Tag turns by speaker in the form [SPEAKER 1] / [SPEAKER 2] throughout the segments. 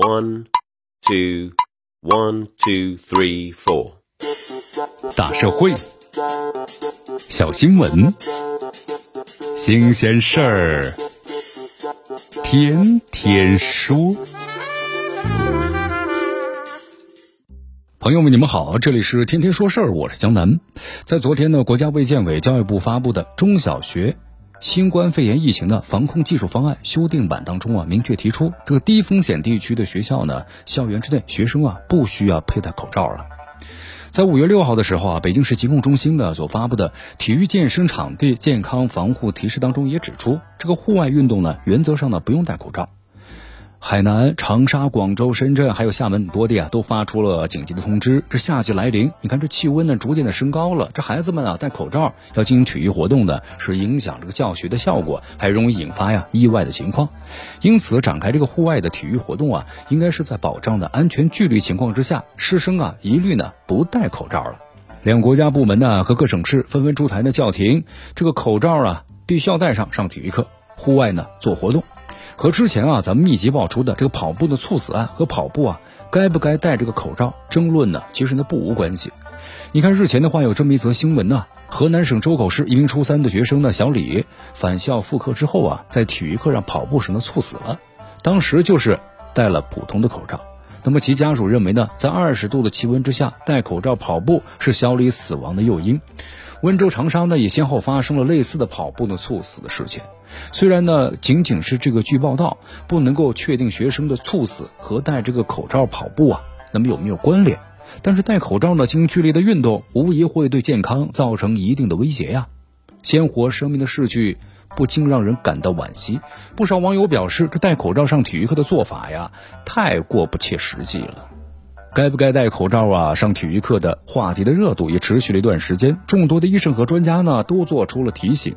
[SPEAKER 1] One, two, one, two, three, four。
[SPEAKER 2] 大社会，小新闻，新鲜事儿，天天说。朋友们，你们好，这里是天天说事儿，我是江南。在昨天呢，国家卫健委、教育部发布的中小学新冠肺炎疫情的防控技术方案修订版当中啊，明确提出，这个低风险地区的学校呢，校园之内学生啊，不需要佩戴口罩了。在五月六号的时候啊，北京市疾控中心呢所发布的体育健身场地健康防护提示当中也指出，这个户外运动呢，原则上呢不用戴口罩。海南、长沙、广州、深圳还有厦门多地啊，都发出了紧急的通知。这夏季来临，你看这气温呢逐渐的升高了，这孩子们啊戴口罩要进行体育活动呢，是影响这个教学的效果，还容易引发呀意外的情况。因此，展开这个户外的体育活动啊，应该是在保障的安全距离情况之下，师生啊一律呢不戴口罩了。两国家部门呢和各省市纷纷出台的叫停，这个口罩啊必须要戴上上体育课，户外呢做活动。和之前啊，咱们密集爆出的这个跑步的猝死案和跑步啊，该不该戴这个口罩争论呢？其实呢不无关系。你看日前的话有这么一则新闻呢，河南省周口市一名初三的学生呢小李返校复课之后啊，在体育课上跑步时呢猝死了，当时就是戴了普通的口罩。那么其家属认为呢，在二十度的气温之下戴口罩跑步是小李死亡的诱因。温州长沙呢也先后发生了类似的跑步的猝死的事件。虽然呢，仅仅是这个据报道，不能够确定学生的猝死和戴这个口罩跑步啊，那么有没有关联？但是戴口罩呢，进行剧烈的运动，无疑会对健康造成一定的威胁呀。鲜活生命的逝去，不禁让人感到惋惜。不少网友表示，这戴口罩上体育课的做法呀，太过不切实际了。该不该戴口罩啊？上体育课的话题的热度也持续了一段时间，众多的医生和专家呢，都做出了提醒。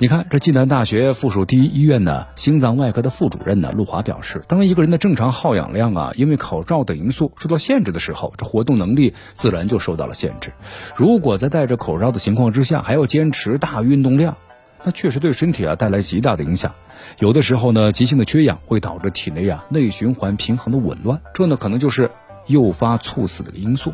[SPEAKER 2] 你看，这暨南大学附属第一医院呢，心脏外科的副主任呢，陆华表示，当一个人的正常耗氧量啊，因为口罩等因素受到限制的时候，这活动能力自然就受到了限制。如果在戴着口罩的情况之下，还要坚持大运动量，那确实对身体啊带来极大的影响。有的时候呢，急性的缺氧会导致体内啊内循环平衡的紊乱，这呢可能就是诱发猝死的因素。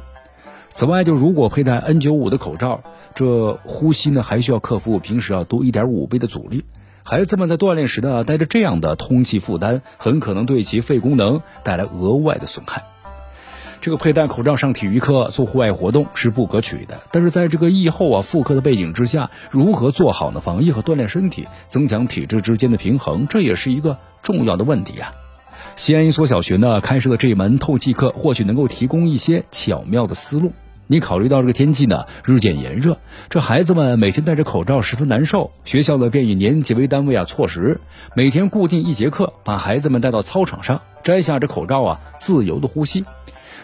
[SPEAKER 2] 此外，就如果佩戴 N95 的口罩，这呼吸呢还需要克服平时要多一点五倍的阻力。孩子们在锻炼时呢，带着这样的通气负担，很可能对其肺功能带来额外的损害。这个佩戴口罩上体育课做户外活动是不可取的，但是在这个疫后啊复课的背景之下，如何做好呢防疫和锻炼身体，增强体质之间的平衡，这也是一个重要的问题呀。西安一所小学呢开设的这一门透气课，或许能够提供一些巧妙的思路。你考虑到这个天气呢日渐炎热，这孩子们每天戴着口罩十分难受。学校呢便以年级为单位啊措施，每天固定一节课，把孩子们带到操场上，摘下这口罩啊，自由的呼吸。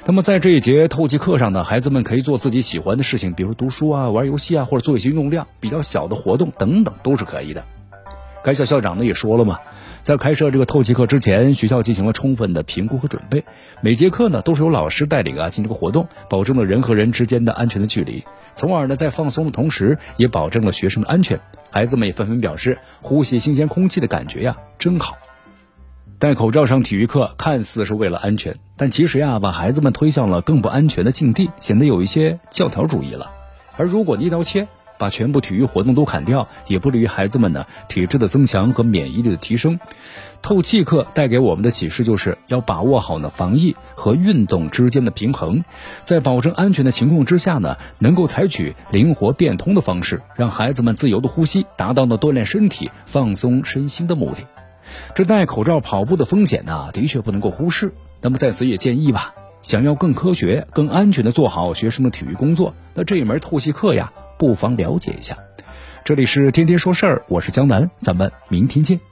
[SPEAKER 2] 那么在这一节透气课上呢，孩子们可以做自己喜欢的事情，比如读书啊、玩游戏啊，或者做一些运动量比较小的活动等等，都是可以的。该校校长呢也说了嘛。在开设这个透气课之前，学校进行了充分的评估和准备。每节课呢都是由老师带领啊进行这个活动，保证了人和人之间的安全的距离，从而呢在放松的同时，也保证了学生的安全。孩子们也纷纷表示，呼吸新鲜空气的感觉呀真好。戴口罩上体育课看似是为了安全，但其实呀把孩子们推向了更不安全的境地，显得有一些教条主义了。而如果一刀切。把全部体育活动都砍掉，也不利于孩子们呢体质的增强和免疫力的提升。透气课带给我们的启示就是要把握好呢防疫和运动之间的平衡，在保证安全的情况之下呢，能够采取灵活变通的方式，让孩子们自由的呼吸，达到呢锻炼身体、放松身心的目的。这戴口罩跑步的风险呢，的确不能够忽视。那么在此也建议吧，想要更科学、更安全的做好学生的体育工作，那这一门透析课呀。不妨了解一下，这里是天天说事儿，我是江南，咱们明天见。